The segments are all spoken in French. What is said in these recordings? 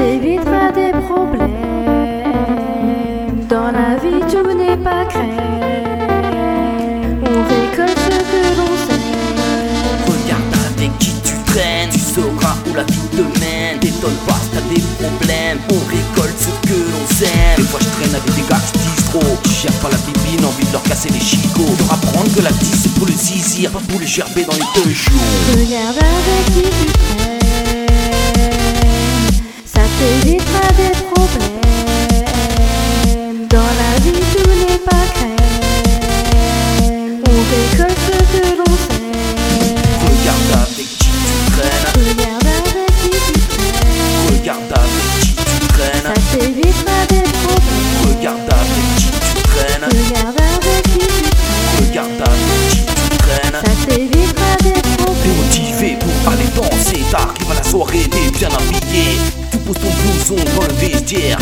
t'évitera des problèmes. Dans la vie, tout n'est pas crème. On récolte ce que l'on sème. Regarde avec qui tu traînes, tu sauras où la vie te mène. T'étonne pas si t'as des problèmes, on récolte ce que l'on sème. Des fois je traîne avec des gars qui disent trop, gèrent pas la bébine, envie de leur casser les chicots. Leur apprendre que la vie c'est pour le zizir, pas pour les gerber dans les deux jours. Regarde avec qui tu traînes.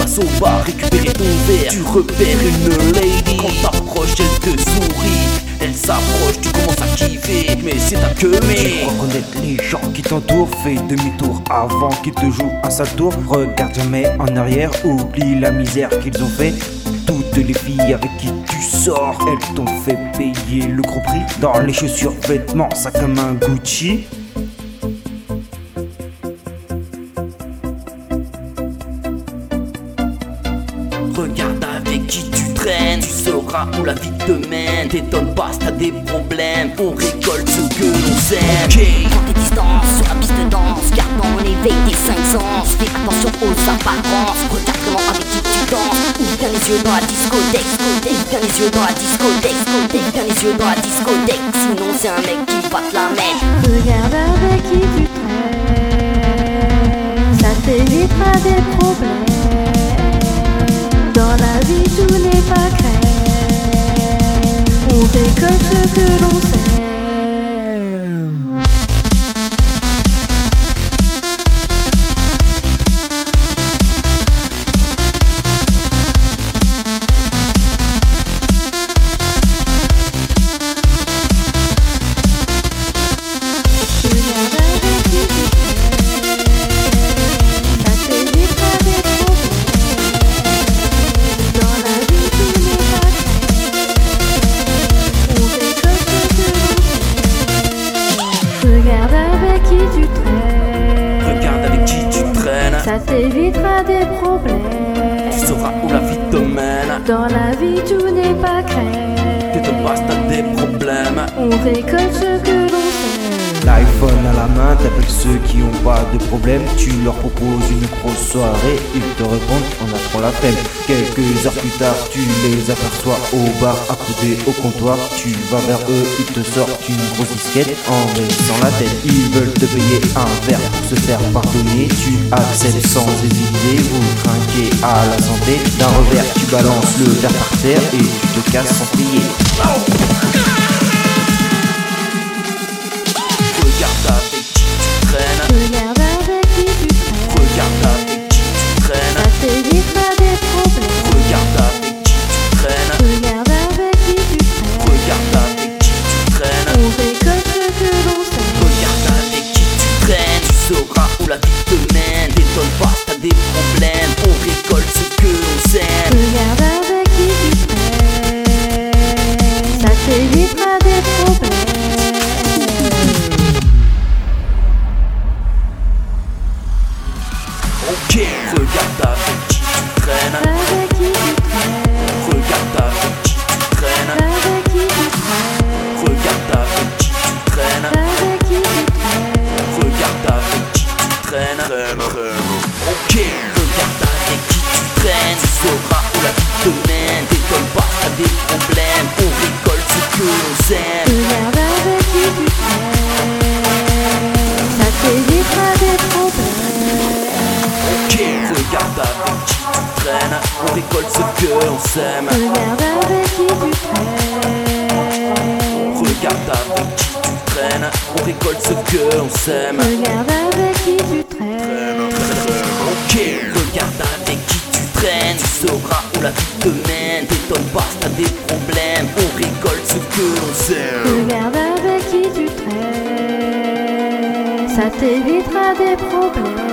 Passe au récupérer ton verre. Tu repères une lady, quand t'approches, elle te sourit. Elle s'approche, tu commences à kiffer, mais c'est ta queue, mais. Tu crois connaître les gens qui t'entourent, fais demi-tour avant qu'ils te jouent un sale tour. Regarde jamais en arrière, oublie la misère qu'ils ont fait. Toutes les filles avec qui tu sors, elles t'ont fait payer le gros prix. Dans les chaussures, vêtements, ça comme un Gucci. Avec qui tu traînes, tu sauras où la vie te mène. T'étonne pas si t'as des problèmes, on récolte ce que l'on sème. Ok. Prends tes distances sur la piste de danse Garde en éveil tes cinq sens Fais attention aux apparences Regarde comment avec qui tu danses Ouvre bien les yeux dans la discothèque Ouvre bien les yeux dans la discothèque Ouvre bien les yeux dans la discothèque Sinon c'est un mec qui va te la mettre Regarde avec qui tu traînes. Ça t'évitera des problèmes. T'évitera des problèmes. tu sauras où la vie te mène. Dans la vie, tout n'est pas crème. T'étonnes pas si t'as des problèmes. On récolte ce que l'on. L'iPhone à la main, t'appelles ceux qui ont pas de problème. Tu leur proposes une grosse soirée, ils te répondent on a trop la peine. Quelques heures plus tard, tu les aperçois au bar accoudés au comptoir. Tu vas vers eux, ils te sortent une grosse disquette en baissant la tête. Ils veulent te payer un verre pour se faire pardonner. Tu acceptes sans hésiter, vous trinquez à la santé. D'un revers, tu balances le verre par terre et tu te casses sans. Ok, regarde avec qui tu traînes, Avec qui tu traînes. regarde avec qui tu traînes, Avec qui tu traînes. regarde avec qui tu traînes, Avec qui tu traînes. regarde avec qui tu traînes. Ok, regarde avec qui tu traînes, regarde avec qui tu traînes, on récolte ce que l'on sème. Regarde avec qui tu traînes. Regarde avec qui tu traînes, on récolte ce que l'on sème. Regarde avec qui tu traînes. Ok, regarde avec qui tu traînes, tu sauras où la vie te mène. T'étonne pas si t'as des problèmes, on récolte ce que l'on sème. Regarde avec qui tu traînes. Ça t'évitera des problèmes.